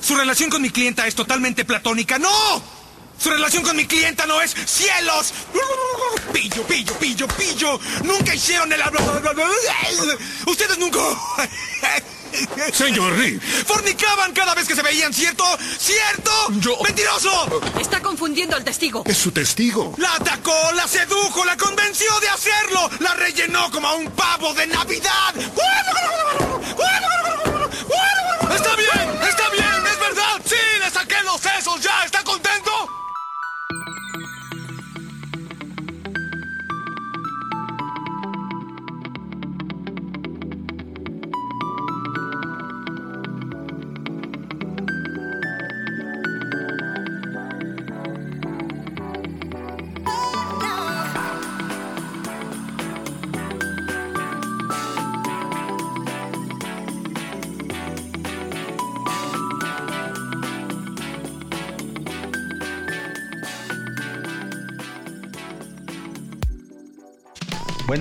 Su relación con mi clienta es totalmente platónica. ¡No! Su relación con mi clienta no es cielos. Pillo, pillo, pillo, pillo. Nunca hicieron el... Ustedes nunca... Señor Reed. Fornicaban cada vez que se veían, ¿cierto? ¿Cierto? Yo- ¡Mentiroso! Está confundiendo al testigo. Es su testigo. La atacó, la sedujo, la convenció de hacerlo. La rellenó como a un pavo de Navidad. Está saqué los sesos ya.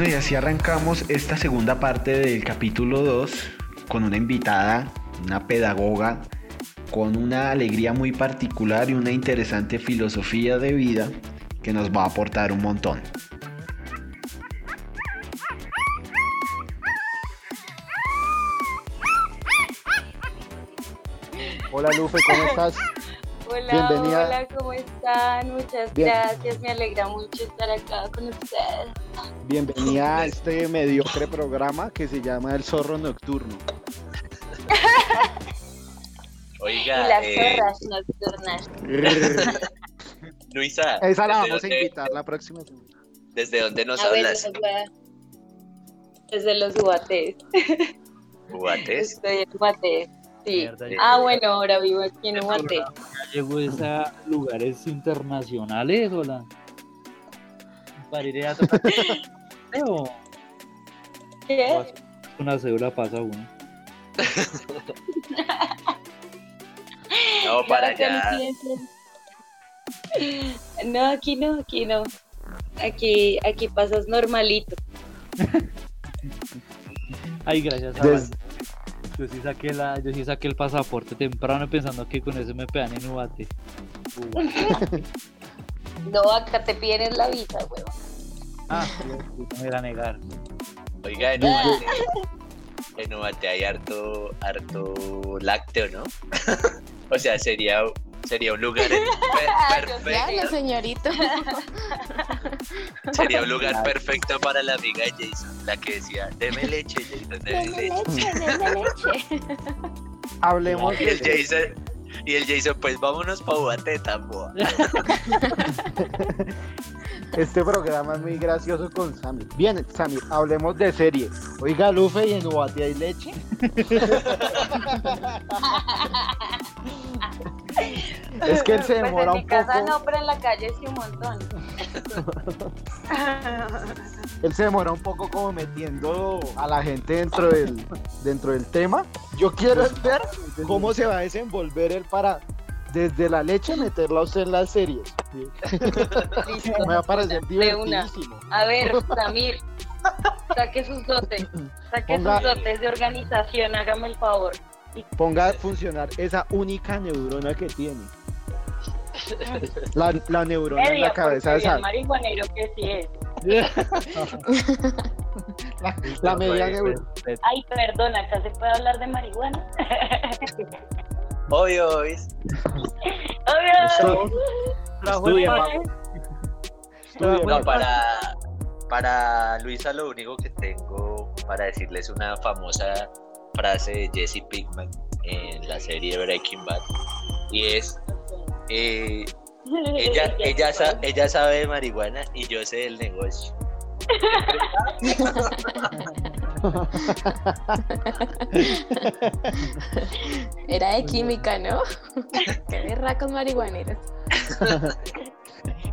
Bueno, y así arrancamos esta segunda parte del capítulo 2 con una invitada, una pedagoga, con una alegría muy particular y una interesante filosofía de vida que nos va a aportar un montón. Hola Lufe, ¿cómo estás? Hola, Bienvenida. hola, ¿cómo están? Muchas Bien. gracias, me alegra mucho estar acá con ustedes. Bienvenida a este mediocre programa que se llama El Zorro Nocturno. Y Oiga, las eh, zorras nocturnas. Luisa, Esa la ¿desde vamos a dónde- invitar la próxima semana. ¿Desde dónde nos A hablas? Desde los UATs. ¿Cubates? Estoy en UATs. Sí. Mierda, ya- Ah, bueno, ahora vivo aquí en UAT. ¿Ya llegó a lugares internacionales o la? Para ir a tocar. ¿Qué? una cédula pasa uno. No, para allá. No, aquí no, aquí no. Aquí, aquí pasas normalito. Ay, gracias a Des- Dios. Yo sí saqué la, yo sí saqué el pasaporte temprano pensando que con eso me pegan en Ubate. No, acá te piden la visa, huevón. Ah, no me era a negar. Oiga, en Ubate, en Ubate hay harto, harto lácteo, ¿no? o sea, sería, sería un lugar per- perfecto. señorito. Sería un lugar perfecto para la amiga de Jason, la que decía, deme leche, Jason, deme leche. leche. Hablemos Y el Jason, y el Jason, pues vámonos pa' Ubate, tambo. este programa es muy gracioso con Samir. Bien, Samir, hablemos de serie. Oiga, Lufe, ¿y en Ubate hay leche? Es que él se Pues demora en mi un casa poco. no, pero en la calle sí un montón. Él se demora un poco como metiendo a la gente dentro del, dentro del tema. Yo quiero ver cómo se va a desenvolver él para desde la leche meterla a usted en las series. Listo. Me va a parecer divertidísimo. A ver, Samir, saque sus dotes. Saque Ponga- sus dotes de organización, hágame el favor. Ponga a funcionar esa única neurona que tiene. La, la neurona en Medio, la cabeza de bien Sam. marihuanero que sí es. La, la media neurona. Ay, perdón, acá se puede hablar de marihuana. Obvio. Estudia, Oye, Estudia, No, papi. para, para Luisa lo único que tengo para decirles una famosa frase de Jesse Pinkman en la serie Breaking Bad y es eh, ella, ella, sa- ella sabe de marihuana y yo sé del negocio. Era de química, ¿no? Qué berracos marihuaneros.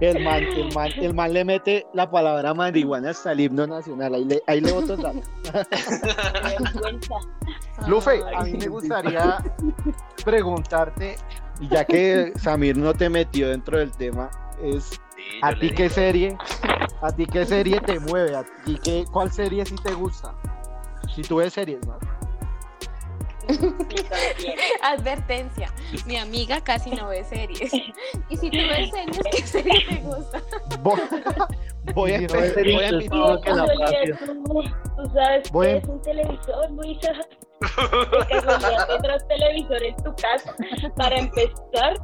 El man, el, man, el man le mete la palabra marihuana hasta el himno nacional. Ahí le, ahí le boto el dato. Lufe, a mí me gustaría preguntarte, y ya que Samir no te metió dentro del tema, es Sí, ¿a ti qué serie? ¿A ti qué serie te mueve? ¿A ti qué, cuál serie sí te gusta? Si tú ves series, ¿no? Advertencia, mi amiga casi no ve series. Y si tú ves series, ¿qué serie te gusta? Voy, voy a empezar. Voy a que la Casualidad, patria. tú, tú sabes Voy que a- es un televisor, Luisa. De casualidad tendrás televisor en tu casa. Para empezar,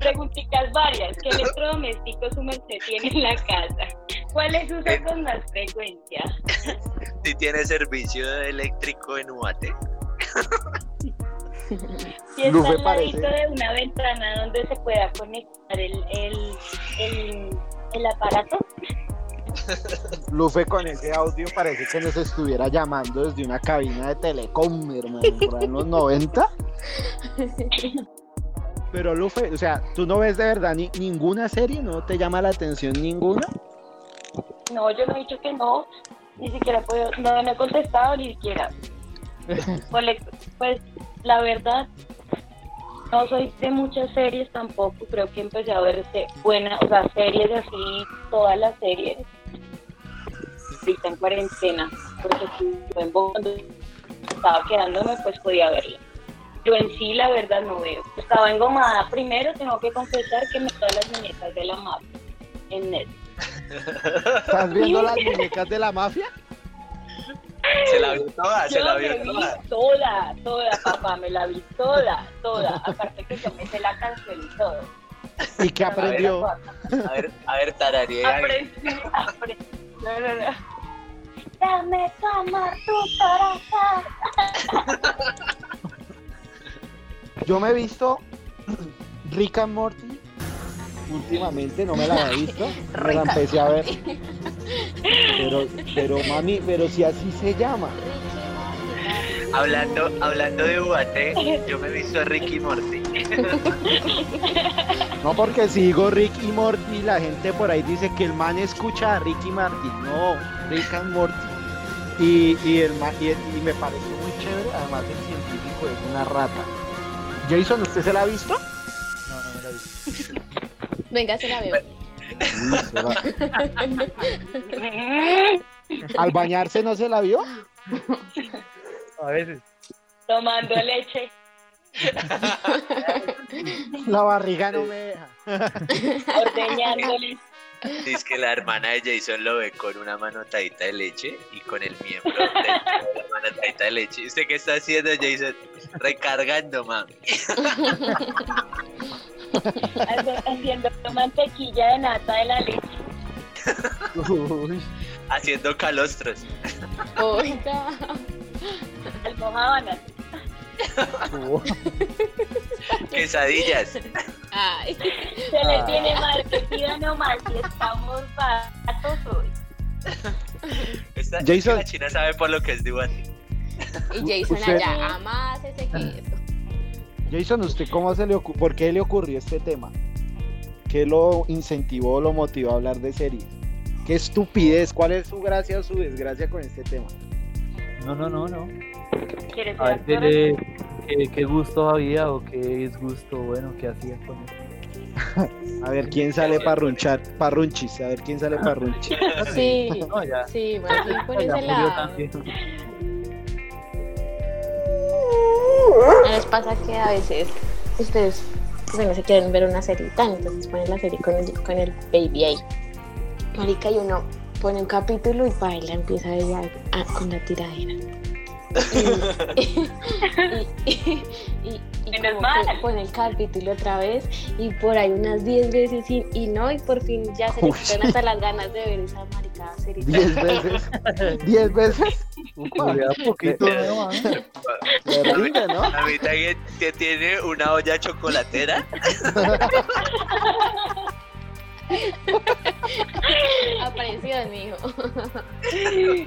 preguntitas varias. ¿Qué electrodomésticos su merced tiene en la casa? ¿Cuáles usa con más frecuencia? Si tiene servicio eléctrico en Uate. Si está Lufe al ladito parece- de una ventana donde se pueda conectar el, el, el, el aparato. Lufe con ese audio parece que nos estuviera llamando desde una cabina de telecom, hermano, por en los 90. Pero Lufe, o sea, ¿tú no ves de verdad ni, ninguna serie? ¿No te llama la atención ninguna? No, yo no he dicho que no. Ni siquiera puedo, no me he contestado ni siquiera. Cole- Pues la verdad, no soy de muchas series tampoco. Creo que empecé a ver se- buenas, o sea, series así, todas las series. Ahorita en cuarentena, porque si yo en Bogotá, cuando estaba quedándome, pues podía verla. Yo en sí, la verdad, no veo. Estaba engomada primero, tengo que confesar que me todas las muñecas de la mafia en Netflix. ¿Estás viendo las muñecas de la mafia? Se la vio toda, se Yo la me vio vi toda. toda, toda, papá, me la vi toda, toda. Aparte que yo me sé la canción y todo. ¿Y qué aprendió? A ver, a ver, tararea. Aprendí, aprendí. No, no, no. Dame tu amor, tu corazón. Yo me he visto Rick and Morty. Últimamente no me la había visto. Me la empecé a ver. Pero, pero mami, pero si así se llama. Hablando, hablando de Uate, yo me he visto a Ricky Morty. No porque si digo Rick y Morty, la gente por ahí dice que el man escucha a Rick y Morty. No, Rick and Morty. Y, y, el y, y me pareció muy chévere. Además, el científico es una rata. Jason, ¿usted se la ha visto? No, no me la vi. Venga, se la veo. ¿Al bañarse no se la vio? A veces. Tomando leche. La barriga no me deja. Ordeñándole. Dice que la hermana de Jason lo ve con una manotadita de leche y con el miembro de la manotadita de leche. ¿Y ¿Usted qué está haciendo, Jason? Recargando, mami. Haciendo mantequilla de nata de la leche. Uy, Haciendo calostros. Oiga. Almohábanas. Quesadillas. Ay. Se le tiene marquetida nomás y estamos baratos hoy. Esta- es Jason. que la china sabe por lo que es de Uate. Y Jason Usted- allá, amas ese queso. Jason, ¿usted cómo se le ocurrió? ¿Por qué le ocurrió este tema? ¿Qué lo incentivó, lo motivó a hablar de series? ¿Qué estupidez? ¿Cuál es su gracia o su desgracia con este tema? No, no, no, no. ¿Quieres A ser ver qué, qué gusto había o qué disgusto bueno que hacía con él. A ver quién sale para runchar, para runchis, a ver quién sale para runchis. Sí, No, ya. sí, bien por ese lado. ¿No les pasa que a veces ustedes bueno, se quieren ver una serie entonces ponen la serie con el, con el baby ahí. Marica, y uno pone un capítulo y baila, empieza ella a- con la tiradera. Y, y, y- y- como mal. que pone el capítulo otra vez y por ahí unas 10 veces y, y no, y por fin ya se le quitan hasta las ganas de ver esa maricada serie. ¿Diez veces? ¿Diez veces? Upa, Murió poquito, ¿no? man? se rinde, ¿no? A mí también que tiene una olla chocolatera. Apareció, mijo.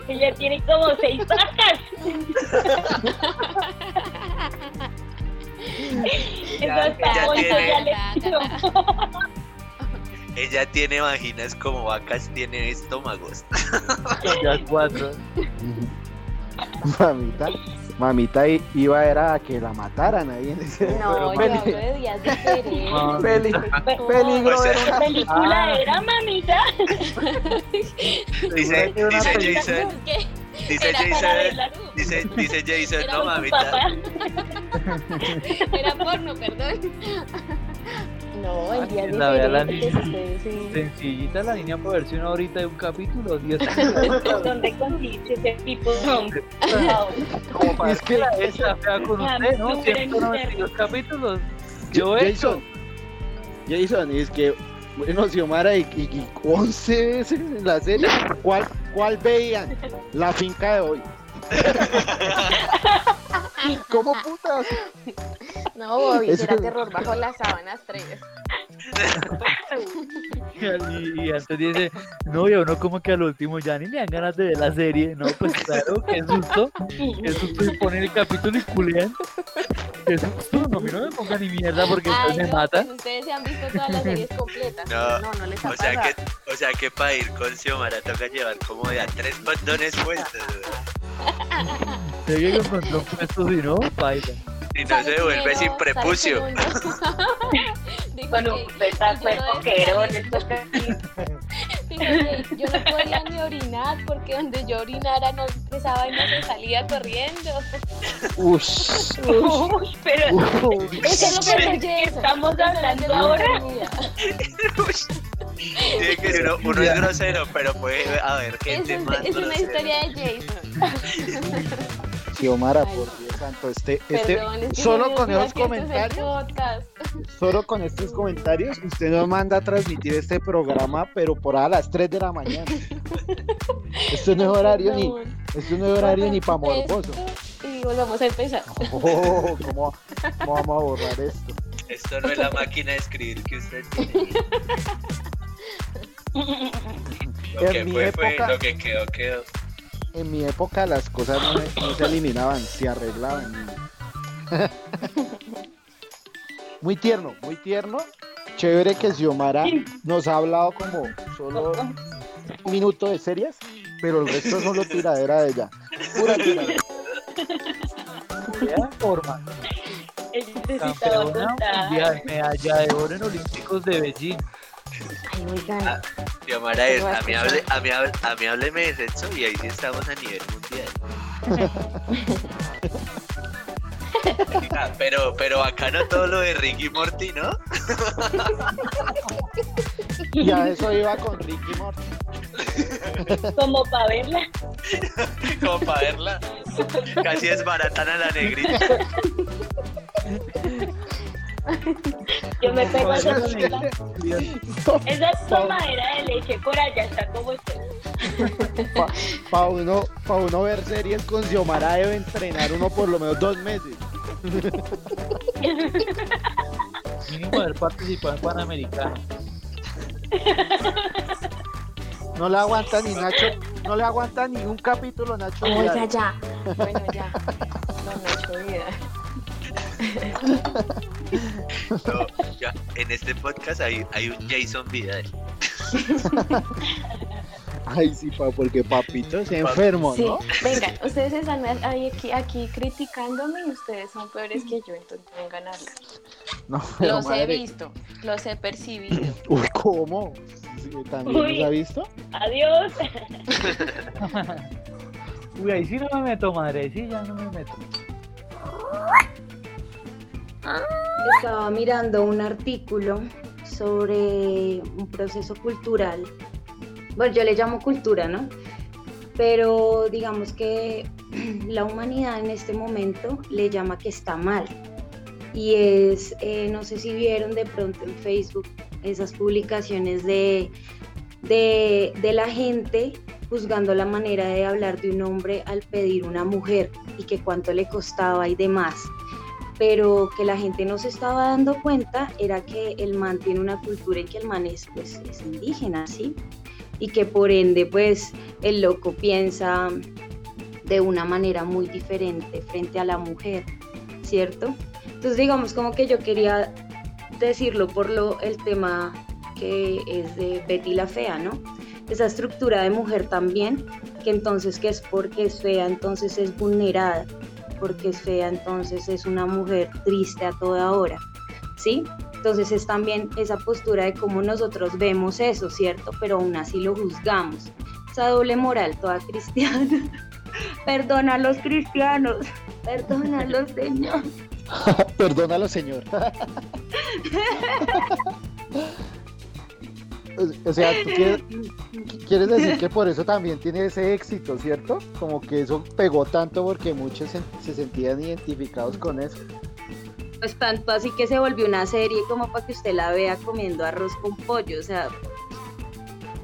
Ella tiene como seis vacas. Eso Ya- ya tiene- ya le. Ella tiene vaginas como vacas, tiene estómagos. Ya cuatro. Mamita, mamita iba era a que la mataran ahí en ese No, yo peli- hablo de días diferentes. Ah. peli- Pe- peligro O sea- era ¿Qué una- película Ah. era, mamita? Dice, dice. Jason. Dice Jason, ¿no? dice, dice Jason, no mamita. papá. Era porno, perdón. No, el día la vea la niña. sí. Sencillita la niña para verse una horita de un capítulo, 10 ¿Dónde conseguiste ese tipo de. Como para Es que- la esa fea con usted, ¿no? súper 192 capítulos. Yo he hecho. Jason, Jason, es que, bueno, Xiomara, y, y, y 11 veces en la serie, ¿cuál, ¿cuál veían? La finca de hoy. ¿Cómo putas? No, Bobby, era terror bajo las sábanas 3. Y, y antes dice, no, y a uno como que al último ya ni le dan ganas de ver la serie. No, pues claro, qué susto. Qué susto y ponen el capítulo y culean. Qué susto, no, a mí no me pongan ni mierda porque Ay, entonces me no, mata. pues ustedes se han visto todas las series completas. No, no, no les ha O sea pasado. que, o sea que para ir con Xiomara toca llevar como de a tres condones puestos. Se que encontró un puesto si no, baila. Y no se devuelve primero, sin prepucio. Dijo no le toca Dijo que yo no podía ni orinar porque donde yo orinara no, esa vaina se salía corriendo. Ush. Uy, pero Eso es lo que me ¿qué Jason. estamos hablando ahora? Tiene que ser uno, uno es grosero, pero puede haber gente es, más es una historia de Jason. Xiomara, por no. Dios santo, este, este, Perdón, es que solo con esos comentarios, solo con estos comentarios, usted nos manda a transmitir este programa, pero por a las 3 de la mañana. Esto no es horario ni, esto no es horario ni para morboso. Y volvamos a empezar. Oh, ¿cómo, cómo vamos a borrar esto? Esto no es la máquina de escribir que usted tiene. Lo En que mi fue, fue, época- lo que quedó, quedó. En mi época las cosas no, no se eliminaban, se arreglaban. Muy tierno, muy tierno. Chévere que Xiomara nos ha hablado como solo un minuto de series, pero el resto es solo tiradera de ella. Pura tiradera. Vea, forma. Campeona mundial, medalla de oro en Olímpicos de Beijing. Ay, oigan. Xiomara, es, Te voy a a mí, hable, a, mí, hable- a mí hábleme de sexo y ahí sí estamos a nivel mundial. Ah, pero, pero bacano todo lo de Ricky Morty, ¿no? Y a eso iba con Ricky Morty. Como para verla. Como para verla. Casi es baratana la negrita. Yo me pego a esa. Esa tomadera de leche por allá está como usted. Para uno, pa uno ver series con Xiomara debe entrenar uno por lo menos dos meses. Mínimo haber participado en Panamericano. No le aguanta ni Nacho, no le aguanta ni un capítulo Nacho. Oiga, Vidal. ya. Bueno, ya. No, Nacho Vida. No, ya, en este podcast hay, hay un Jason Vidal. Ay, sí, pa, porque papito es enfermo, Sí, ¿no? vengan, ustedes están ahí aquí, aquí criticándome y ustedes son peores que yo, entonces vengan acá. No, pero Los he visto, los he percibido. Uy, ¿cómo? ¿También Uy. los ha visto? Adiós. Uy, ahí sí no me meto, madre, ahí sí ya no me meto. Estaba mirando un artículo sobre un proceso cultural. Bueno, yo le llamo cultura, ¿no? Pero digamos que la humanidad en este momento le llama que está mal. Y es, eh, no sé si vieron de pronto en Facebook esas publicaciones de, de, de la gente juzgando la manera de hablar de un hombre al pedir una mujer y que cuánto le costaba y demás pero que la gente no se estaba dando cuenta era que el man tiene una cultura en que el man es, pues, es indígena, ¿sí? Y que por ende, pues, el loco piensa de una manera muy diferente frente a la mujer, ¿cierto? Entonces, digamos, como que yo quería decirlo por lo, el tema que es de Betty la Fea, ¿no? Esa estructura de mujer también, que entonces que es porque es fea, entonces es vulnerada porque es fea, entonces es una mujer triste a toda hora, ¿sí? Entonces es también esa postura de cómo nosotros vemos eso, ¿cierto? Pero aún así lo juzgamos. Esa doble moral toda cristiana. Perdona a los cristianos. Perdónalos, Señor. Perdónalo, señor. O- sea, tú quieres, quieres decir que por eso también tiene ese éxito, ¿cierto? Como que eso pegó tanto porque muchos se, se sentían identificados con eso. Pues tanto así que se volvió una serie como para que usted la vea comiendo arroz con pollo. O sea,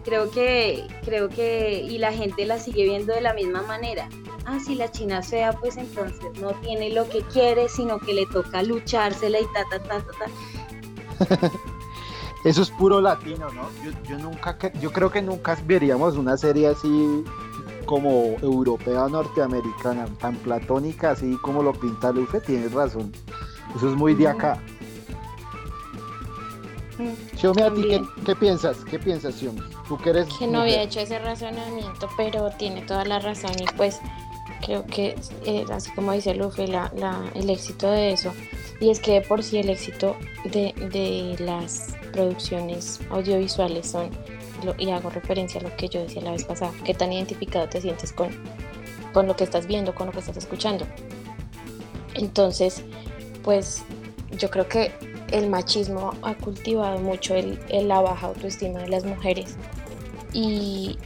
creo que, creo que, y la gente la sigue viendo de la misma manera. Ah, si la china es fea, pues entonces no tiene lo que quiere, sino que le toca luchársela y ta, ta, ta, ta, ta. Eso es puro latino, ¿no? Yo, yo nunca, yo creo que nunca veríamos una serie así como europea o norteamericana, tan platónica así como lo pinta Lufe, tienes razón. Eso es muy de acá. Xiaomi, ¿a ti qué, qué piensas? ¿Qué piensas? Tú que eres que no mujer. había hecho ese razonamiento, pero tiene toda la razón y pues creo que eh, así como dice Luffy, la, la- el éxito de eso, y es que de por sí el éxito de, de las producciones audiovisuales son, y hago referencia a lo que yo decía la vez pasada, qué tan identificado te sientes con, con lo que estás viendo, con lo que estás escuchando. Entonces, pues yo creo que el machismo ha cultivado mucho el- la baja autoestima de las mujeres y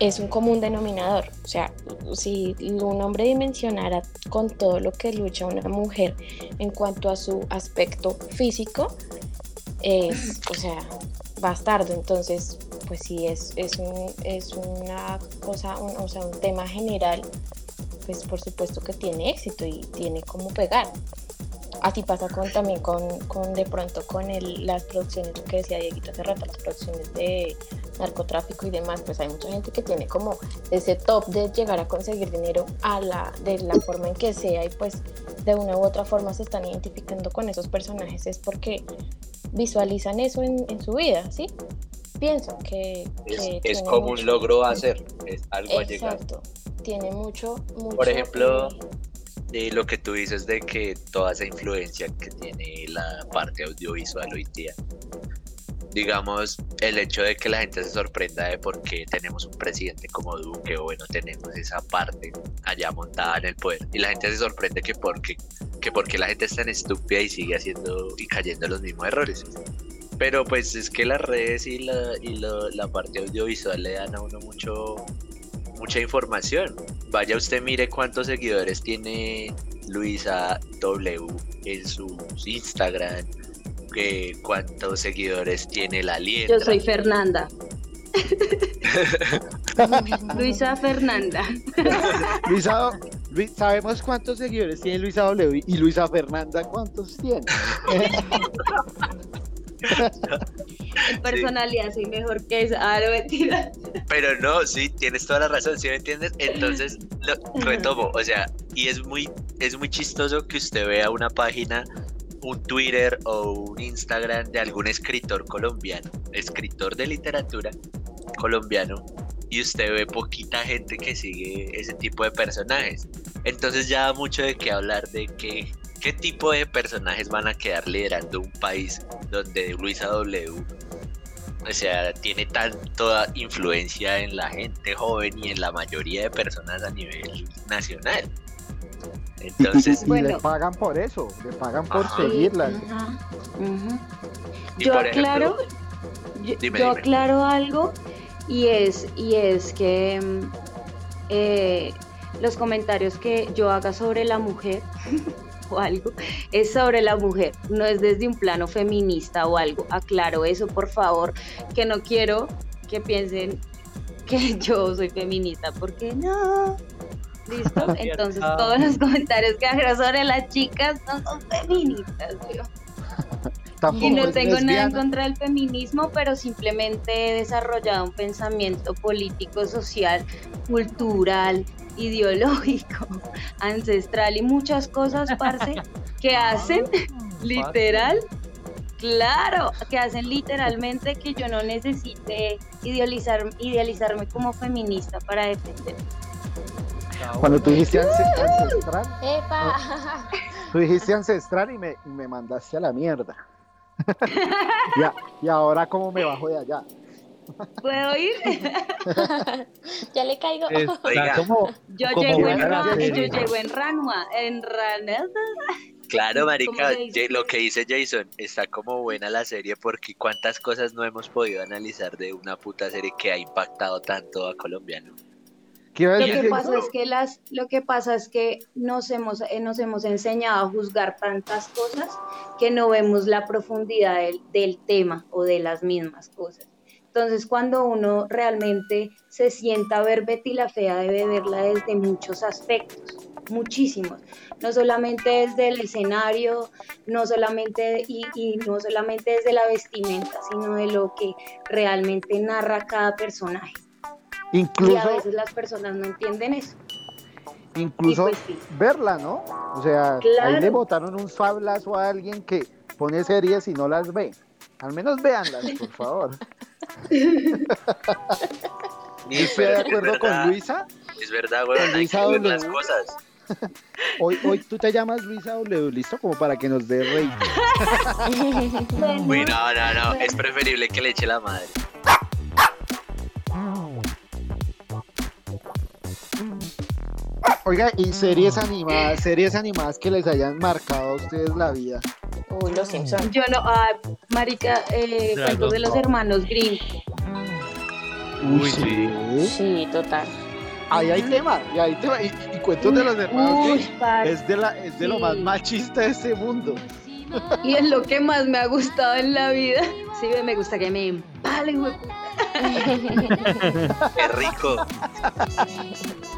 es un común denominador. O sea, si un hombre dimensionara con todo lo que lucha una mujer en cuanto a su aspecto físico, es, o sea, bastardo. Entonces, pues sí, es, es, un- es una cosa, un- o sea, un tema general, pues por supuesto que tiene éxito y tiene cómo pegar. Así pasa con, también con, con de pronto con el, las producciones, lo que decía Dieguito hace rato, las producciones de narcotráfico y demás, pues hay mucha gente que tiene como ese top de llegar a conseguir dinero a la, de la forma en que sea y pues de una u otra forma se están identificando con esos personajes, es porque visualizan eso en, en su vida, ¿sí? Pienso que... Es, que es tiene como mucho- un logro hacer, es algo a llegar. Exacto, tiene mucho, mucho... Por ejemplo, de lo que tú dices de que toda esa influencia que tiene la parte audiovisual hoy día. Digamos, el hecho de que la gente se sorprenda de por qué tenemos un presidente como Duque o bueno, tenemos esa parte allá montada en el poder. Y la gente se sorprende que porque, que porque la gente es tan estúpida y sigue haciendo y cayendo en los mismos errores. Pero pues es que las redes y la, y lo- la parte audiovisual le dan a uno mucho, mucha información. Vaya usted mire cuántos seguidores tiene Luisa W en su Instagram, que cuántos seguidores tiene la Liendra. Yo soy Fernanda. Luisa Fernanda. Luisa, Luis- sabemos cuántos seguidores tiene Luisa W y Luisa Fernanda cuántos tiene. En personalidad soy mejor que esa. Ah, no mentira. Pero no, sí, tienes toda la razón, ¿sí me entiendes? Entonces, lo retomo, o sea, y es muy, es muy chistoso que usted vea una página, un Twitter o un Instagram de algún escritor colombiano, escritor de literatura colombiano, y usted ve poquita gente que sigue ese tipo de personajes. Entonces ya da mucho de qué hablar de que, qué tipo de personajes van a quedar liderando un país donde Luisa W o sea, tiene tanta influencia en la gente joven y en la mayoría de personas a nivel nacional. Y, y- Entonces, y Bueno. le pagan por eso, le pagan por Ajá. seguirla. Ajá, ujú. y Yo por aclaro, ejemplo, yo, Dime, yo dime. aclaro algo y es, y es que eh, los comentarios que yo haga sobre la mujer o algo es sobre la mujer, no es desde un plano feminista o algo. Aclaro eso, por favor, que no quiero que piensen que yo soy feminista, porque no. ¿Listo? Entonces todos los comentarios que hago sobre las chicas no son feministas, yo. Tampoco Y no tengo nada en contra del feminismo, pero simplemente he desarrollado un pensamiento político, social, cultural, ideológico, ancestral y muchas cosas, parce, que hacen literal, claro, que hacen literalmente que yo no necesite idealizar, idealizarme como feminista para defender. Cuando tú dijiste ance- ancestral, ¡Epa! tú dijiste ancestral y me, y me mandaste a la mierda. Ya, y ahora cómo me bajo de allá. ¿Puedo ir? ya le caigo. Está Oiga. como, Yo como llego en, buena la Ra- yo llego en Ranua, en. Claro, marica, lo que dice Jason, está como buena la serie porque cuántas cosas no hemos podido analizar de una puta serie que ha impactado tanto a Colombia, ¿no? ¿Qué iba a Lo que pasa es que las, lo que pasa es que nos hemos, eh, nos hemos enseñado a juzgar tantas cosas que no vemos la profundidad del, del tema o de las mismas cosas. Entonces, cuando uno realmente se sienta a ver Betty la Fea, debe verla desde muchos aspectos, muchísimos. No solamente desde el escenario, no solamente y, y no solamente desde la vestimenta, sino de lo que realmente narra cada personaje. Y a Incluso, veces las personas no entienden eso. incluso y pues sí. verla, ¿no? O sea, ahí Claro. le botaron un fablazo a alguien que pone series y no las ve. Al menos véanlas, por favor. Ni- Estoy de es acuerdo verdad, con Luisa. Es verdad, hay que Luisa ver W. las cosas. Hoy, hoy tú te llamas Luisa W, listo, como para que nos dé rey. Uy, no, no, no, es preferible que le eche la madre. Oiga, y series animadas, series animadas que les hayan marcado a ustedes la vida. Uy, los Simpsons. Yo no, ah, marica, eh, cuentos de los hermanos Grimm. Uy, sí. Sí, total. Ahí hay tema, y hay tema, y, y cuentos de los hermanos Uy, Grimm. Es de, la, es de lo más machista de este mundo. Y es lo que más me ha gustado en la vida. Sí, me gusta que me empalen. Qué rico.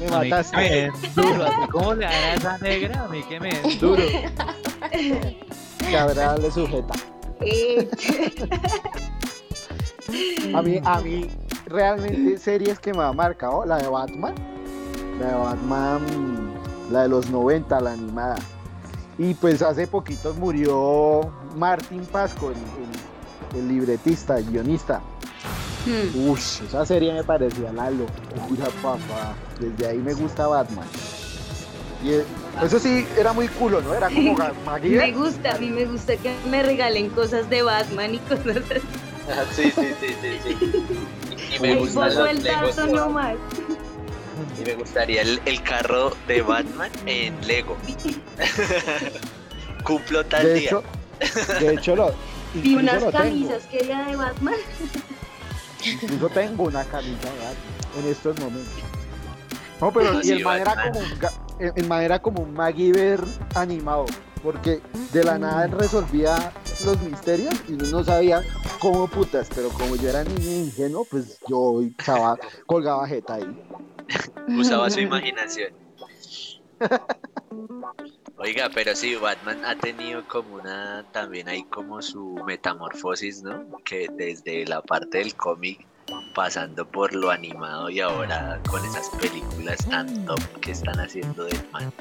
Me A mí que mataste. me duro, así como le a esa negra, a mí que me duro. Cabral le sujeta. A mí, a mí, realmente, series que me ha marcado, la de Batman. La de Batman, la de los 90, la animada. Y pues hace poquito murió Martin Pasco, el, el- el libretista, el guionista. Hmm. Uy, esa serie me parecía la locura, papá. Desde ahí me gusta Batman. Y eh, eso sí, era muy culo, ¿no? Era como Me gusta, a mí me gusta que me regalen cosas de Batman y cosas así. Sí, sí, sí, sí, sí. Y, y me El pozo los el dato nomás. Y me gustaría el, el carro de Batman en Lego. Cumplo tal De día. hecho, de hecho, lo, incluso unas lo tengo. camisas que era de Batman. Incluso tengo una camisa en estos momentos. No, pero No, y sí, el man era Batman. como un, era como un MacGyver animado, porque de la nada él resolvía los misterios y uno no sabía cómo putas, pero como yo era niño ingenuo, pues yo chava, colgaba jeta ahí. Usaba su imaginación. Oiga, pero sí, Batman ha tenido como una, también hay como su metamorfosis, ¿no? Que desde la parte del cómic, pasando por lo animado y ahora con esas películas tan top que están haciendo del man.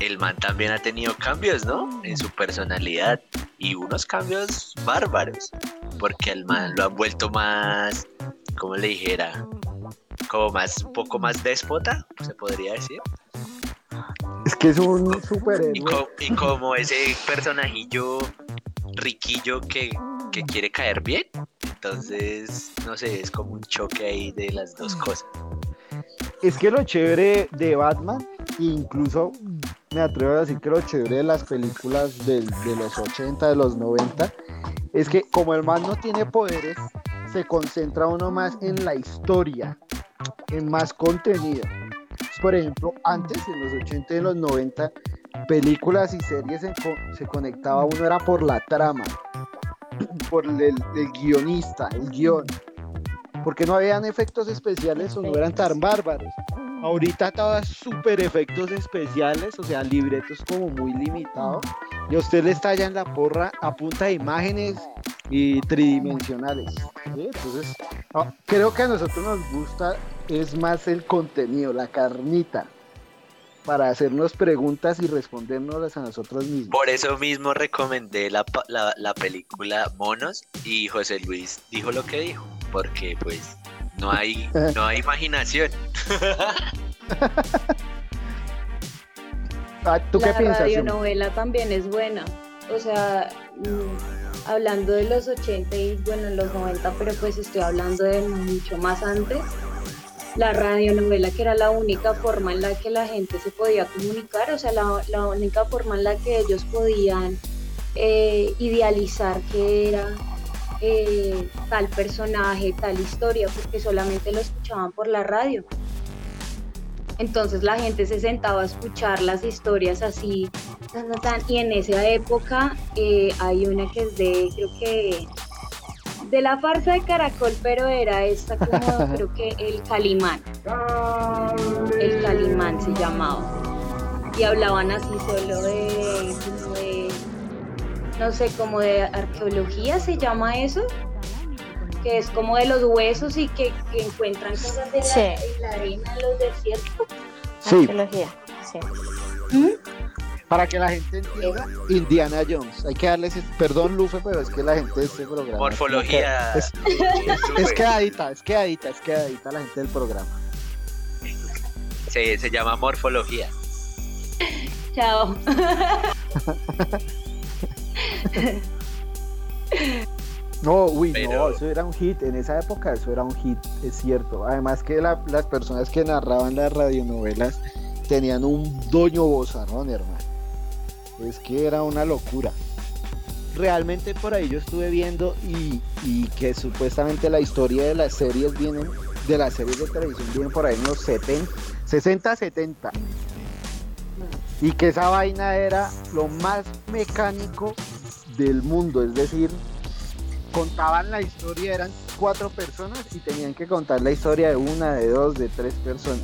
El man también ha tenido cambios, ¿no? En su personalidad y unos cambios bárbaros, porque al man lo han vuelto más, como le dijera, como más, un poco más déspota, se podría decir. Es que es un Y, superhéroe. co- y como ese personajillo riquillo que, que quiere caer bien. Entonces, no sé, es como un choque ahí de las dos cosas. Es que lo chévere de Batman, incluso me atrevo a decir que lo chévere de las películas del- de los 80, de los 90, es que como el man no tiene poderes, se concentra uno más en la historia, en más contenido. Por ejemplo, antes, en los 80 y en los 90, películas y series se, co- se conectaba uno era por la trama, por el, el guionista, el guion. Porque no habían efectos especiales o no eran tan bárbaros. Ahorita todas super efectos especiales, o sea, libretos como muy limitados. Y a usted le estallan la porra a punta de imágenes y tridimensionales. ¿sí? Entonces, ah, creo que a nosotros nos gusta es más el contenido, la carnita, para hacernos preguntas y respondérnoslas a nosotros mismos. Por eso mismo recomendé la, la, la película Monos y José Luis dijo lo que dijo, porque pues no hay, no hay imaginación. Ah, ¿Tú la qué piensas? Xiomara? radionovela también es buena. o sea, mm, hablando de los 80 y bueno, los 90, pero pues estoy hablando de mucho más antes, la radionovela que era la única forma en la que la gente se podía comunicar, o sea, la, la única forma en la que ellos podían eh, idealizar que era eh, tal personaje, tal historia, porque solamente lo escuchaban por la radio. Entonces la gente se sentaba a escuchar las historias así, tan, tan, y en esa época eh, hay una que es de, creo que, de la farsa de Caracol, pero era esta como, creo que el Calimán. El Calimán se llamaba. Y hablaban así solo de, como de no sé, como de arqueología se llama eso, que es como de los huesos y que, que encuentran cosas de la, Sí. de la arena en los desiertos. Sí, Arqueología, sí. ¿Mm? Para que la gente entienda, Indiana Jones. Hay que darles, perdón Lufe, pero es que la gente de este programa. Morfología. Es, es quedadita, es quedadita, es quedadita la gente del programa. Se, se llama morfología. Chao. No, uy, no, eso era un hit. En esa época eso era un hit, es cierto. Además que la- las personas que narraban las radionovelas tenían un doño bozarrón, hermano. Es que era una locura. Realmente por ahí yo estuve viendo y, y que supuestamente la historia de las series vienen, de las series de televisión vienen por ahí en los 70, 60, 70. Y que esa vaina era lo más mecánico del mundo, es decir, contaban la historia, eran cuatro personas y tenían que contar la historia de una, de dos, de tres personas.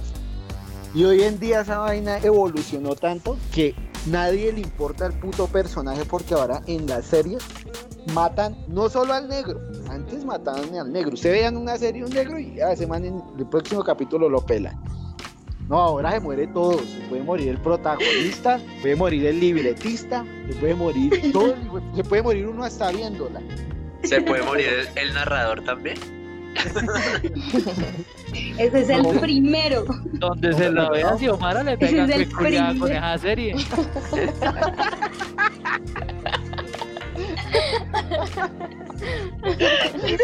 Y hoy en día esa vaina evolucionó tanto que nadie le importa el puto personaje porque ahora en las series matan no solo al negro, antes mataban al negro. Usted veían una serie un negro y a ese man en el próximo capítulo lo pelan. No, ahora se muere todo. Se puede morir el protagonista, puede morir el libretista, se puede morir todo, se puede morir uno hasta viéndola. ¿Se puede morir el narrador también? Ese es el No. primero. Donde se la vea si Omara le pega Ese es con esa serie.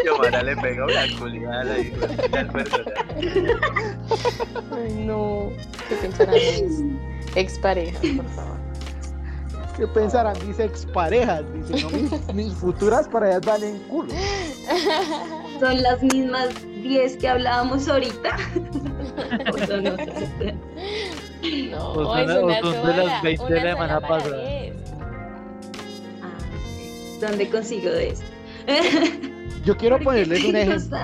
Si Omara le pega una culiada a la personaje. Ay, no. ¿Qué pensarán mis exparejas, por favor? ¿Qué pensarán mis exparejas? Dice, no, mis, mis futuras parejas valen culo. Son las mismas 10 que hablábamos ahorita. O son otras. No, O son- es o de las 20 de la semana pasada. Ah, ¿Dónde consigo de eso? Yo quiero ¿Por qué ponerles un ejemplo.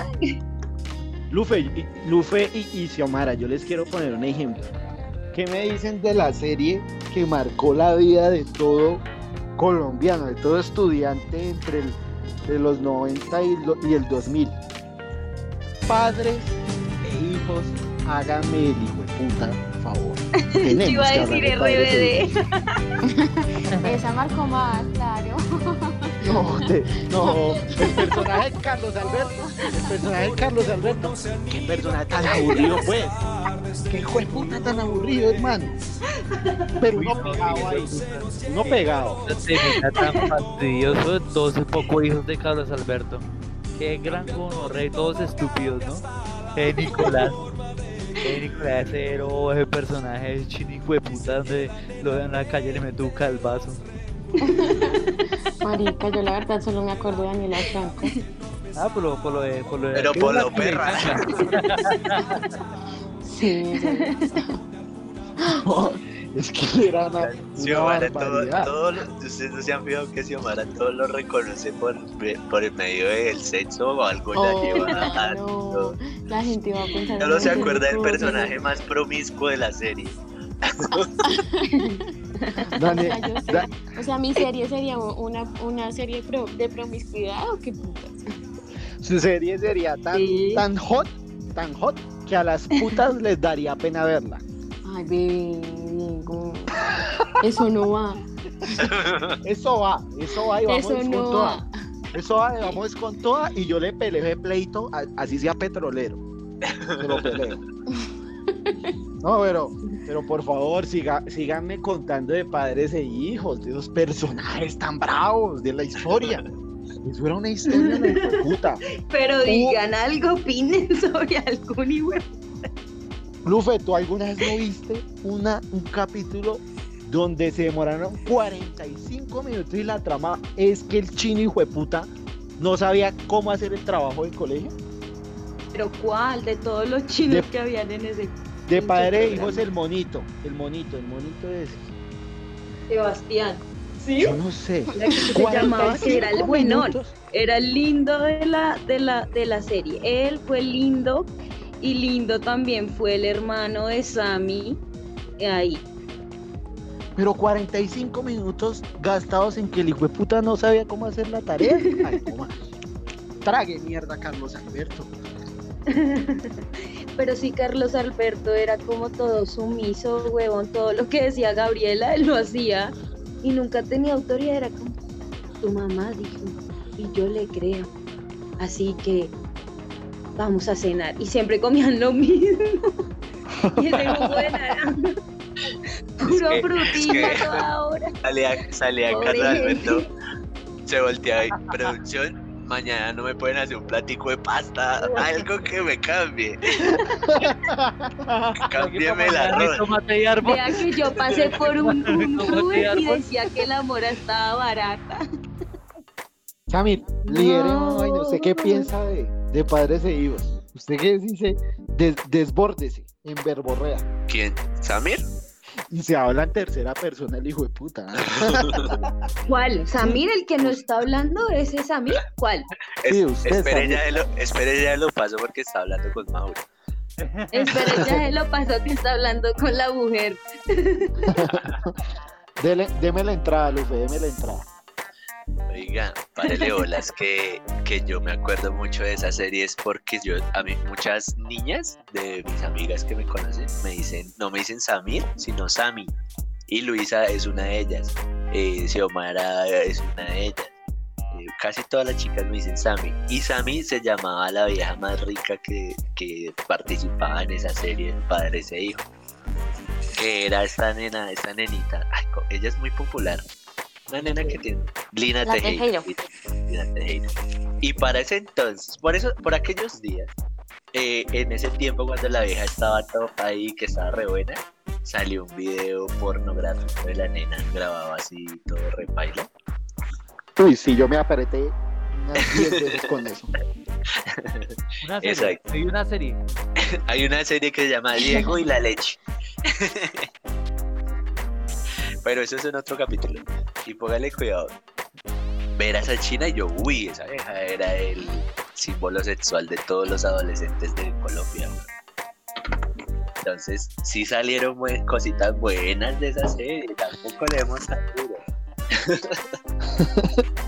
Lufe, y- Lufe y, y Xiomara, yo les quiero poner un ejemplo. ¿Qué me dicen de la serie que marcó la vida de todo colombiano, de todo estudiante entre el, de los 90 y, lo- y el 2000? Padres e hijos, hágame el hijo de puta favor. Tenemos Iba a decir padres e. RBD. Esa marcó más, claro. No, te- no, el personaje de Carlos Alberto, el personaje de Carlos Alberto, qué personaje tan aburrido pues, qué hijo de puta tan aburrido hermano, pero uno pegado ahí, uno pegado, Se mira tan fastidioso, todos pocos hijos de Carlos Alberto. Qué gran gonorrea, todos estúpidos, ¿no? Eh, Nicolás. Nicolás Cero, ese personaje chinico de puta donde lo veo en la calle y le meto un calvazo. Marica, yo la verdad solo me acuerdo de Daniela Franco. Ah, por lo, por lo de. Por lo de Pero ¿qué por lo la perra. Sí, es que era una, Xiomara, todo, todo lo- ustedes no se han fijado que Xiomara todo lo reconoce por, por el medio del sexo o algo ya Oh, lleva claro. La gente va a pensar. Solo en se acuerda del personaje más promiscuo de la serie. Dani- O sea, yo sí. Da- O sea, mi serie sería una, una serie pro- de promiscuidad o qué putas. su serie sería tan, Sí. tan hot, tan hot, que a las putas les daría pena verla. Ay, bebé, Diego. Eso no va. Eso va, eso va y vamos Eso con no toda. va. Eso va, y vamos con toda y yo le peleo de pleito, así sea petrolero. Se lo peleo. No, pero, pero por favor, siga, síganme contando de padres e hijos, de esos personajes tan bravos de la historia. Eso era una historia de puta. Pero digan algo, opinen sobre algún hijo. Lufe, ¿tú alguna vez no viste una, un capítulo donde se demoraron 45 minutos y la trama es que el chino hijo de puta no sabía cómo hacer el trabajo del colegio? ¿Pero cuál? De todos los chinos De- que habían en ese. De padre e hijos programa. el monito, el monito, el monito es, Sebastián. ¿Sí? yo no sé. La que se llamaba que era el 45 buenón. Era el lindo de la, de la, de la serie. Él fue lindo y lindo también fue el hermano de Sammy ahí. Pero 45 minutos gastados en que el hijo de puta no sabía cómo hacer la tarea. Ay, Trague mierda, Carlos Alberto. Pero sí, Carlos Alberto era como todo sumiso, huevón, todo lo que decía Gabriela, él lo hacía y nunca tenía autoridad, era como, tu mamá dijo, y yo le creo, así que vamos a cenar. Y siempre comían lo mismo. y ese jugo de naranja, puro frutilla toda hora. Salía, salía Carlos. Alberto, se voltea y producción. Mañana no me pueden hacer un platico de pasta, algo que me cambie. Cámbiame el arroz. Tomate y árbol. Vea que yo pasé por un, un y decía que la mora estaba barata. Samir, lidere No. ¿Usted qué piensa de, de padres e hijos? ¿Usted qué dice? Des- desbórdese en verborrea. ¿Quién? ¿Samir? Y se habla en tercera persona el hijo de puta. ¿Cuál? ¿Samir el que no está hablando? ¿Ese Samir? ¿Cuál? Sí, Es- usted, espere, Samir. ya lo, espere, ya lo paso porque está hablando con Mauro. Espera, ya se lo pasó que está hablando con la mujer. Dele, deme la entrada, Lufe, deme la entrada. Oiga, párele bolas que, que yo me acuerdo mucho de esas series porque yo, a mí, muchas niñas de mis amigas que me conocen me dicen, no me dicen Samir, sino Sami. Y Luisa es una de ellas. Eh, Xiomara es una de ellas. Eh, casi todas las chicas me dicen Sami. Y Sami se llamaba la vieja más rica que, que participaba en esa serie, Padres e Hijos. Que era esta nena, esta nenita. Ay, ella es muy popular. Una nena que tiene. Lina Tejero. Tejero. Lina Tejero. Y para ese entonces, por eso, por aquellos días, eh, en ese tiempo cuando la vieja estaba top ahí, que estaba re buena, salió un video pornográfico de la nena grabado así, todo repailo. Uy, sí, yo me apreté unas 10 veces con eso. Una serie. Exacto. Hay una serie. Hay una serie que se llama Diego y la leche. Pero eso es en otro capítulo. Y póngale cuidado. Ver a esa china y yo, uy, esa vieja era el símbolo sexual de todos los adolescentes de Colombia. Entonces, sí salieron cositas buenas de esa serie. Tampoco le hemos duro.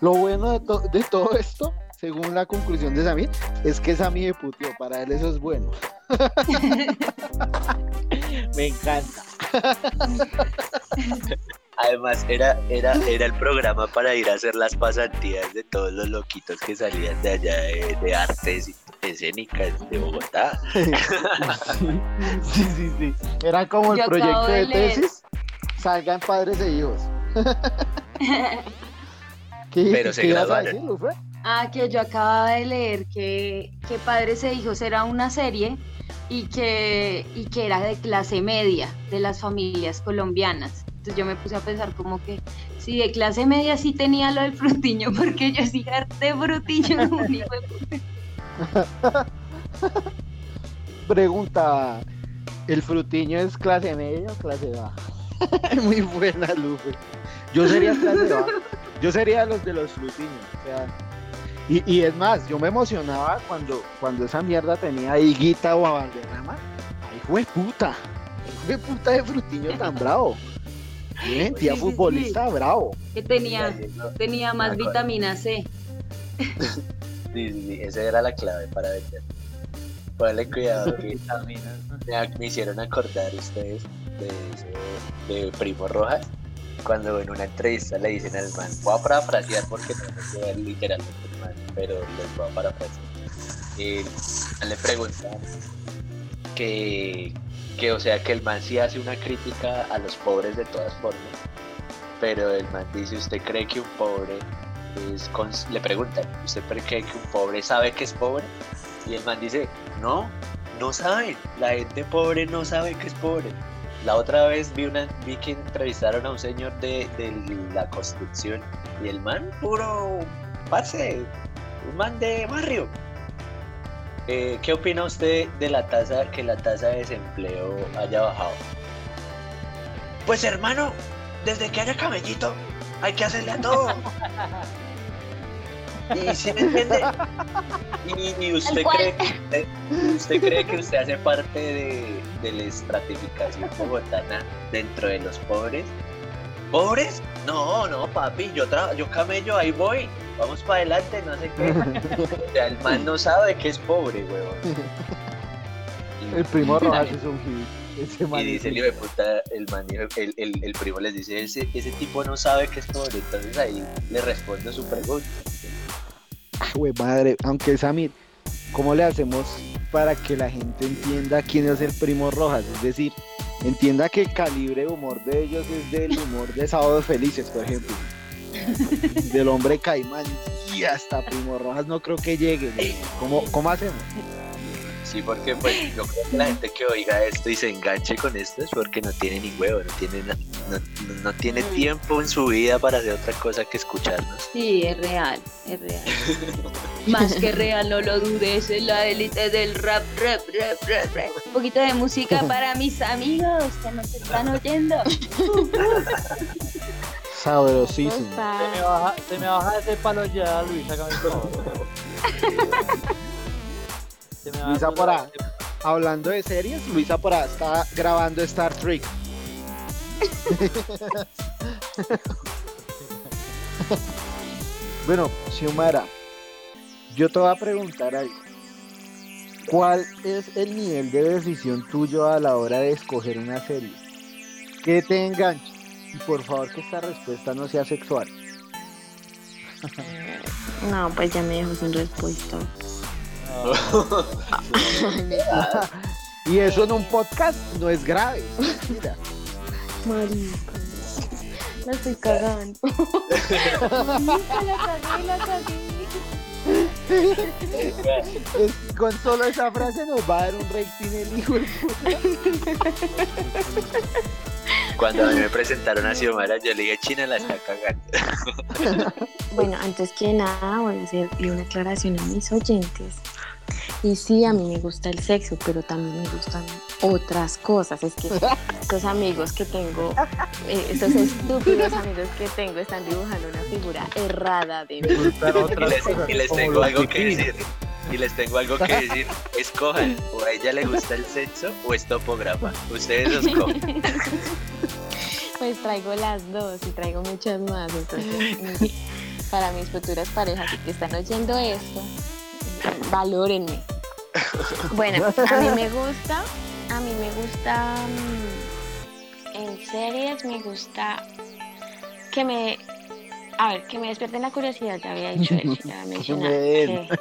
Lo bueno de todo esto, según la conclusión de Samir, es que Samir me puteó. Para él eso es bueno. me encanta. Además, era, era, era el programa para ir a hacer las pasantías de todos los loquitos que salían de allá de, de artes escénicas de Bogotá. sí, sí, sí. Era como el Yo proyecto de tesis. Salgan padres e hijos. ¿Qué, Pero se qué a graduaron. Ah, que yo acababa de leer que, que Padres e Hijos era una serie y que, y que era de clase media, de las familias colombianas. Entonces yo me puse a pensar como que si de clase media sí tenía lo del frutiño, porque yo sí harté frutiño. Pregunta, ¿el frutiño es clase media o clase baja? Muy buena, Lufe. Yo sería clase baja. Yo sería los de los frutiños. O y, y es más, yo me emocionaba cuando, cuando esa mierda tenía higuita o a Valderrama. ¡Ay, de puta! ¡Hijo de puta de frutiño tan bravo! Sí, sí, futbolista bravo. Que tenía, Sí, tenía más vitamina C. sí, sí, esa era la clave para vender. Ponle cuidado que me, me hicieron acordar ustedes de eso, de Primo Rojas, cuando en una entrevista le dicen al man, voy a parafrasear porque no me ver literalmente el man, pero les voy a parafrasear. Y le preguntan que, que, o sea, que el man sí hace una crítica a los pobres de todas formas, pero el man dice, ¿usted cree que un pobre es cons-?" le preguntan, ¿usted cree que un pobre sabe que es pobre? Y el man dice, no, no saben, la gente pobre no sabe que es pobre. La otra vez vi, una, vi que entrevistaron a un señor de, de la construcción y el man puro, parce, un man de barrio. Eh, ¿Qué opina usted de la tasa, que la tasa de desempleo haya bajado? Pues hermano, desde que haya cabellito, hay que hacerle a todo. ¿Y si me entiende? ¿Y, y usted, cree que usted, usted cree que usted hace parte de, de la estratificación bogotana dentro de los pobres? ¿Pobres? No, no, papi, yo, tra yo camello, ahí voy. Vamos para adelante, no sé qué. O sea, el man no sabe que es pobre, huevón. El primo Rojas es un hit. Ese man Y dice el hijo de puta, el, man, el, el, el primo les dice, ese, ese tipo no sabe que es pobre, entonces ahí le respondo su pregunta. Ah, güey, madre, aunque Samir, ¿cómo le hacemos para que la gente entienda quién es el primo Rojas? Es decir, entienda que el calibre humor de ellos es del humor de Sábados Felices, por ejemplo. del hombre caimán. Y hasta primo Rojas no creo que llegue. ¿Cómo, ¿Cómo hacemos? Sí, porque pues yo creo que la gente que oiga esto y se enganche con esto es porque no tiene ni huevo, no tiene, no, no- no tiene tiempo en su vida para hacer otra cosa que escucharnos. Sí, es real, es real. Más que real, no lo dudes, es la élite del rap, rap, rap, rap, rap. Un poquito de música para mis amigos que nos están oyendo. Sabrosísimo. Se me baja, se me baja ese palo ya, Luis, hágame Luisa palo. Hablando de series, Luisa por ahí está grabando Star Trek. bueno, Xiomara, yo te voy a preguntar algo. ¿Cuál es el nivel de decisión tuyo a la hora de escoger una serie? ¿Qué te engancha? Y por favor que esta respuesta no sea sexual. No, pues ya me dejó sin respuesta. Y eso en un podcast no es grave. Mira. Marica. La estoy cagando. Marica, la cagué, la cagué. Es- con solo esa frase nos va a dar un rating el hijo. Cuando a mí me presentaron a Xiomara, yo le dije, China la está cagando. Bueno, antes que nada voy a hacerle una aclaración a mis oyentes. Y sí, a mí me gusta el sexo, pero también me gustan otras cosas. Es que estos amigos que tengo, eh, estos estúpidos amigos que tengo están dibujando una figura errada de mí. Y les, cosas, y les tengo algo que decir. Y les tengo algo que decir. Escojan, o a ella le gusta el sexo o es topograma. Ustedes los cogen. Pues traigo las dos y traigo muchas más. Entonces, para mis futuras parejas que están oyendo esto, valórenme. Bueno, a mí me gusta, a mí me gusta mm, en series, me gusta que me, a ver, que me despierten la curiosidad, ya había dicho mencionaba den. que-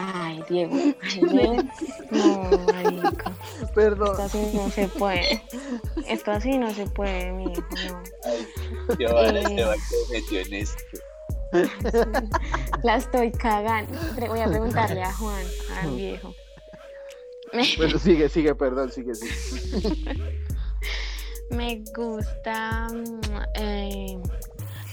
Ay, Diego, ay, ¿ven? no, marica. Esto Perdón. así no se puede. Esto así no se puede, mi hijo, no. Xiomara Eh. Esteban se metió en esto. La estoy cagando. Voy a preguntarle a Juan, al viejo. Bueno, sigue, sigue, perdón, sigue, sigue. me gusta mm, eh,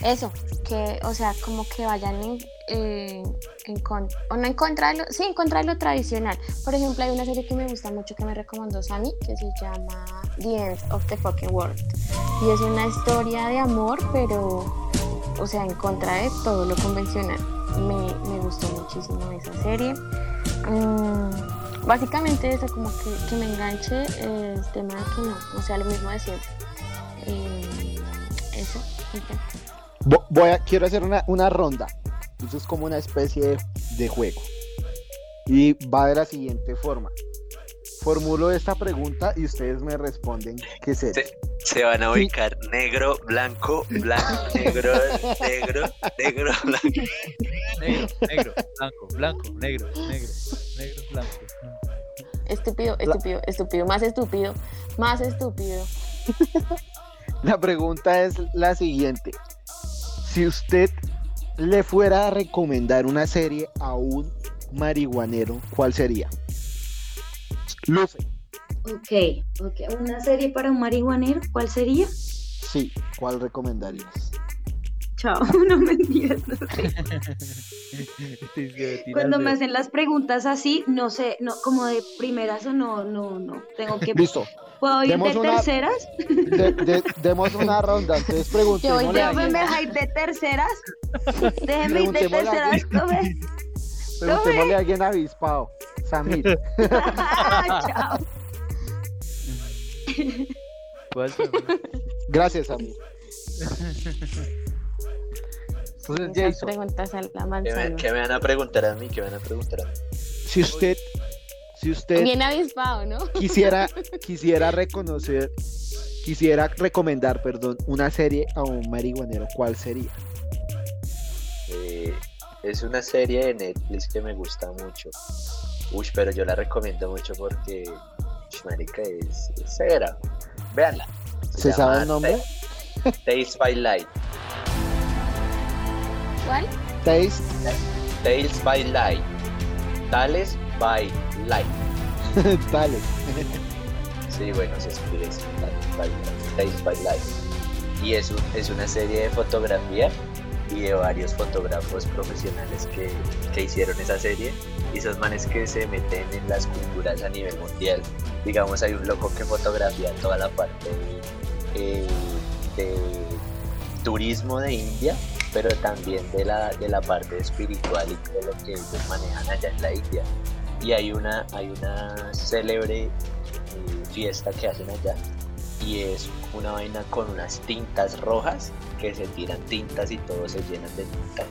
eso, que, o sea, como que vayan en, eh, en con- o no en contra de lo, sí, en contra de lo tradicional. Por ejemplo, hay una serie que me gusta mucho que me recomendó Sammy, que se llama The End of the Fucking World. Y es una historia de amor, pero, o sea, en contra de todo lo convencional. Me, gustó muchísimo esa serie. Mm, básicamente eso, como que, que me enganche el tema de que no, o sea, lo mismo de siempre. Eh, eso, Voy a, quiero hacer una, una ronda. Eso es como una especie de juego. Y va de la siguiente forma. Formulo esta pregunta y ustedes me responden qué es eso. Se van a ubicar negro, blanco, blanco, negro, negro, negro, blanco. Negro, negro, blanco, blanco, negro, negro, negro, blanco. Estúpido, estúpido, estúpido, más estúpido, más estúpido. La pregunta es la siguiente. Si usted le fuera a recomendar una serie a un marihuanero, ¿cuál sería? Luce. Ok, ok. ¿Una serie para un marihuanero? ¿Cuál sería? Sí, ¿cuál recomendarías? Chao, no me entiendo. Cuando me hacen las preguntas así, no sé, no, como de primeras o no, no, no. Tengo que. Listo. ¿Puedo ir Demos de una- terceras? De- de- demos una ronda, entonces preguntémosle a Déjame alguien, ir de terceras. Déjeme ir de a terceras. preguntémosle a alguien avispado. Samir. Chao. Gracias, Samir. Entonces, Jason, preguntas a la ¿Qué me, manzana. qué me van a preguntar a mí? ¿Qué me van a preguntar a mí? si usted, si usted Bien avispado, ¿no? quisiera, quisiera reconocer, quisiera recomendar, perdón, una serie a un marihuanero, ¿cuál sería? Eh, es una serie de Netflix que me gusta mucho. Uy, pero yo la recomiendo mucho porque, marica, es, es severa. Véanla. ¿Se sabe el nombre? Ta- Tales by Light. ¿Cuál? Taste. Tales by Light. Tales by Light. Dale. Sí, bueno, se escribe así, Tales by Light. Tales by Light. Y es, un- es una serie de fotografía y de varios fotógrafos profesionales que, que hicieron esa serie y esos manes que se meten en las culturas a nivel mundial. Digamos, hay un loco que fotografía toda la parte eh, de turismo de India, pero también de la, de la parte espiritual y todo lo que ellos manejan allá en la India. Y hay una, hay una célebre eh, fiesta que hacen allá y es una vaina con unas tintas rojas que se tiran tintas y todos se llenan de tintas.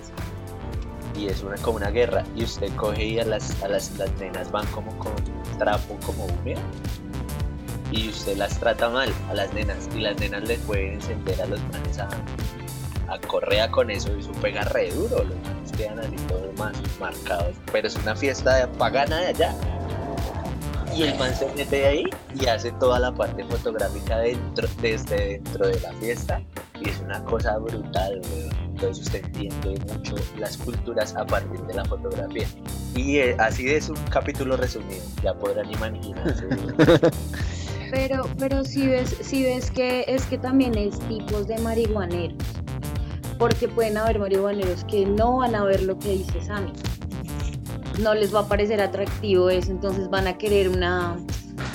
Y es una como una guerra. Y usted coge y a las, a las, las nenas van como con trapo como húmedo. Y usted las trata mal a las nenas. Y las nenas les pueden encender a los manes a, a correa con eso y eso pega re duro. Los manes quedan así todos más marcados. Pero es una fiesta pagana de allá. Y el man se mete ahí y hace toda la parte fotográfica dentro, desde dentro de la fiesta. Y es una cosa brutal, weón. Entonces usted entiende mucho las culturas a partir de la fotografía. Y eh, así es un capítulo resumido, ya podrán imaginarse. Pero, pero si ves, si ves que es que también es tipos de marihuaneros. Porque pueden haber marihuaneros que no van a ver lo que dice Sammy. No les va a parecer atractivo eso, entonces van a querer una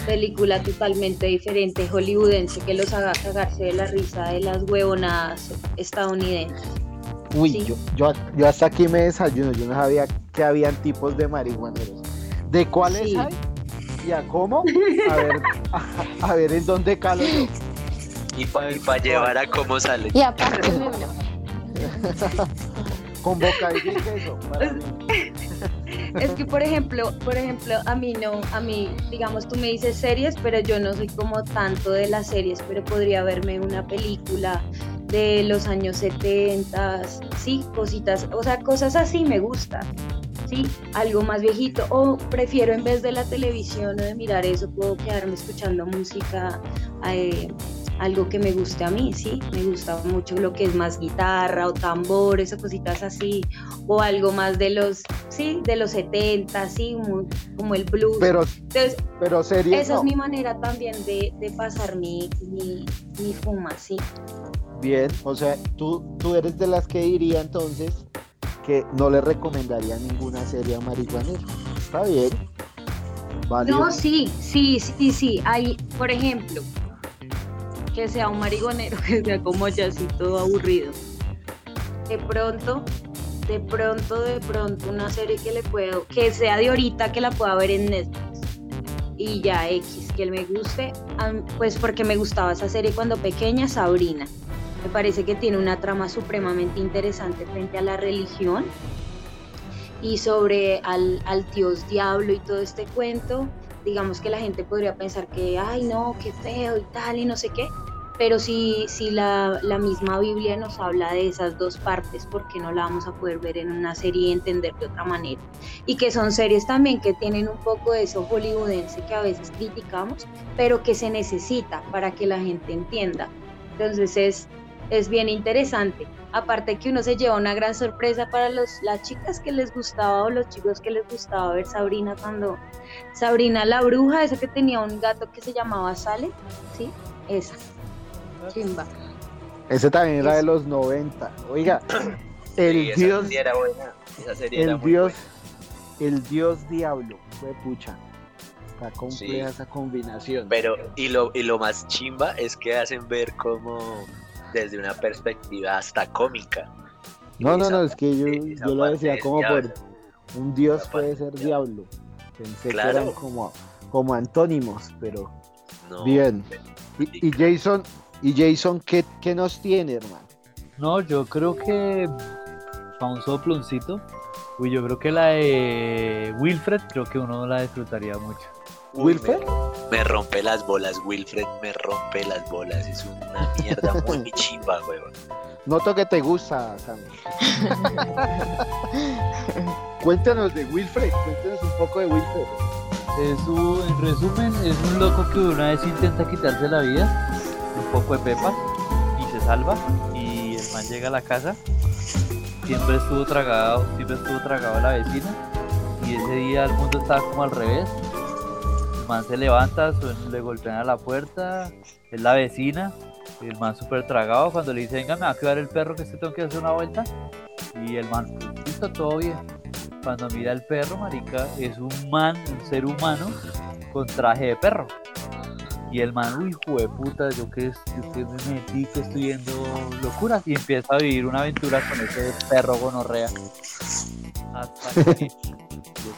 película totalmente diferente, hollywoodense, que los haga cagarse de la risa de las huevonadas estadounidenses. Uy, Sí. yo, yo, yo hasta aquí me desayuno, yo no sabía que habían tipos de marihuaneros. ¿De cuáles Sí. hay? ¿Y a cómo? A ver, a, a ver en dónde calo yo. y para llevar a cómo sale. Y aparte. Con bocadillo y queso. para mí. Es que por ejemplo, por ejemplo, a mí no, a mí, digamos, tú me dices series, pero yo no soy como tanto de las series, pero podría verme una película de los años 70, sí, cositas, o sea, cosas así me gusta, sí, algo más viejito, o prefiero en vez de la televisión o de mirar eso, puedo quedarme escuchando música, eh, algo que me guste a mí, sí, me gusta mucho lo que es más guitarra o tambores o cositas así, o algo más de los, sí, de los 70, sí, como, como el blues. Pero, Entonces, pero series esa no. es mi manera también de, de pasar mi, mi, mi fuma, sí. Bien, o sea, tú, tú eres de las que diría entonces que no le recomendaría ninguna serie a marihuanero. Está bien. Válido. No, sí, sí, sí, sí. Hay, por ejemplo, que sea un marihuanero, que sea como ya así todo aburrido. De pronto, de pronto, de pronto, una serie que le puedo, que sea de ahorita, que la pueda ver en Netflix. Y ya X, que él me guste, pues porque me gustaba esa serie cuando pequeña, Sabrina. Me parece que tiene una trama supremamente interesante frente a la religión y sobre al, al dios diablo y todo este cuento, digamos que la gente podría pensar que, ay no, qué feo y tal y no sé qué, pero si, si la, la misma Biblia nos habla de esas dos partes, ¿por qué no la vamos a poder ver en una serie y entender de otra manera? Y que son series también que tienen un poco de eso hollywoodense que a veces criticamos, pero que se necesita para que la gente entienda. Entonces es, es bien interesante. Aparte que uno se lleva una gran sorpresa para los, las chicas que les gustaba o los chicos que les gustaba ver Sabrina cuando Sabrina la bruja, esa que tenía un gato que se llamaba Sale, ¿sí? Esa. Chimba. Ese también era de los 90. Oiga, el Sí, esa dios, serie era buena. Esa serie era el muy dios, buena. el dios diablo, fue pucha. Está compleja Sí. esa combinación. Pero, y lo, y lo más chimba es que hacen ver como desde una perspectiva hasta cómica. no, no, no, es que yo, yo lo decía como por un dios puede parte ser diablo. Pensé que Claro. eran como, como antónimos, pero No, bien. Y, y Jason, y Jason, ¿qué, qué nos tiene, hermano? No, yo creo que para un soploncito. Uy, yo creo que la de Wilfred, creo que uno la disfrutaría mucho. ¿Wilfred? Me, me rompe las bolas, Wilfred, me rompe las bolas. Es una mierda muy chimba, weón. Noto que te gusta, Sam. cuéntanos de Wilfred, cuéntanos un poco de Wilfred. Es un, en resumen, es un loco que una vez intenta quitarse la vida, un poco de pepas, y se salva. Y el man llega a la casa, siempre estuvo tragado, siempre estuvo tragado a la vecina. Y ese día el mundo estaba como al revés. El man se levanta, suen- le golpean a la puerta, es la vecina. El man súper tragado cuando le dice, venga, me va a quedar el perro que se tengo que hacer una vuelta. Y el man, listo, todo bien. Cuando mira el perro, marica, es un man, un ser humano con traje de perro. Y el man, uy, hijo de puta, yo que, yo que me metí, que estoy viendo locuras. Y empieza a vivir una aventura con ese perro gonorrea. Hasta que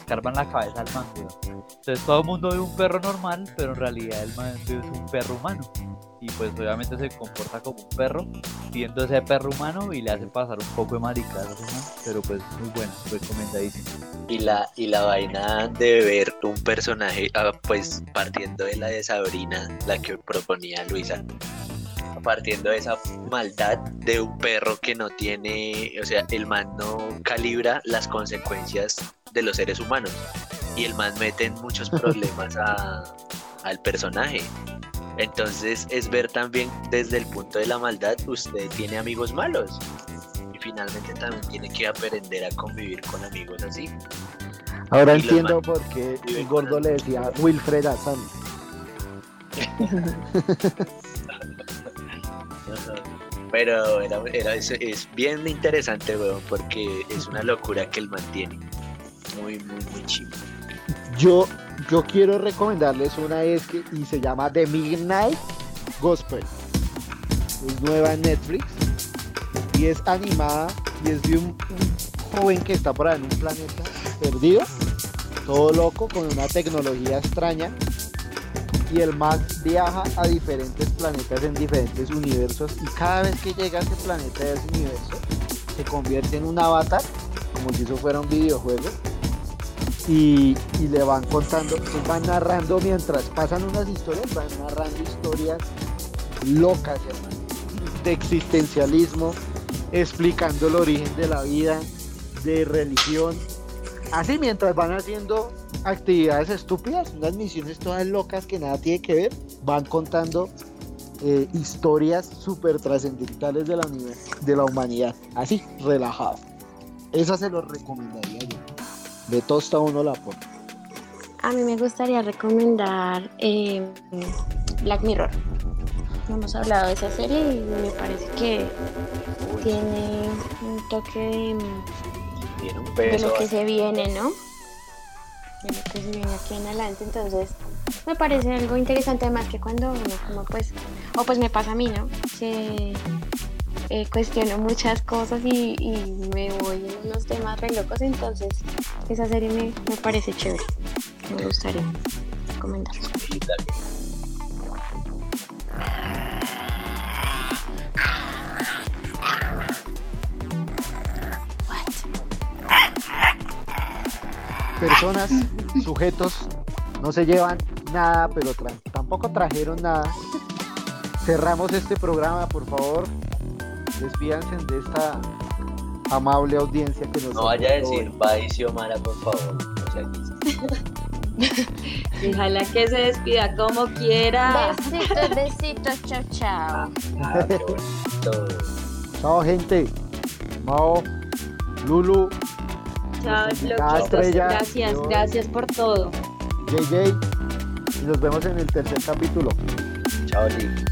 escarban la cabeza al man. Entonces todo el mundo ve un perro normal, pero en realidad el man es un perro humano. Y pues obviamente se comporta como un perro, viendo ese perro humano y le hace pasar un poco de maricas, pero pues muy bueno, recomendadísimo. Y la, y la vaina de ver un personaje, ah, pues partiendo de la de Sabrina, la que proponía Luisa, partiendo de esa maldad de un perro que no tiene, o sea, el man no calibra las consecuencias de los seres humanos. Y el man mete en muchos problemas a- al personaje. Entonces es ver también desde el punto de la maldad, usted tiene amigos malos. Y finalmente también tiene que aprender a convivir con amigos así. Ahora Y entiendo por qué el gordo le decía Wilfred a Sam. Pero era, es, es bien interesante, weón, porque es una locura que él mantiene. Muy, muy, muy chido. Yo, yo quiero recomendarles una vez que y se llama The Midnight Gospel. Es nueva en Netflix y es animada y es de un joven que está por ahí en un planeta perdido, todo loco con una tecnología extraña y el man viaja a diferentes planetas en diferentes universos y cada vez que llega a ese planeta de ese universo se convierte en un avatar como si eso fuera un videojuego y, y le van contando, pues van narrando mientras pasan unas historias, van narrando historias locas, de existencialismo, explicando el origen de la vida, de religión, así mientras van haciendo actividades estúpidas, unas misiones todas locas que nada tiene que ver, van contando eh, historias súper trascendentales de la, de la humanidad, así, relajado. Esa se lo recomendaría yo. De tosta uno la pone. A mí me gustaría recomendar eh, Black Mirror. No hemos hablado de esa serie y me parece que tiene un toque de, Tiene un de peso. lo que se viene, ¿no? De que se viene aquí en adelante. Entonces, me parece algo interesante, además que cuando como pues, o pues me pasa a mí, ¿no? Que eh, cuestiono muchas cosas y, y me voy en unos temas re locos, entonces esa serie me, me parece chévere. Me gustaría recomendar. Personas, sujetos, no se llevan nada, pero tra- tampoco trajeron nada. cerramos este programa, por favor. Despídanse de esta amable audiencia que nos No vaya a decir bye, Xiomara, por favor. O sea, Déjala que se despida como quiera. Besitos, besitos, chao, chao. ah. Chao, gente. Mao, Lulu, Loquitos. estrella. Gracias, Dios. gracias por todo. JJ. Y nos vemos en el tercer capítulo. Chao, Lick.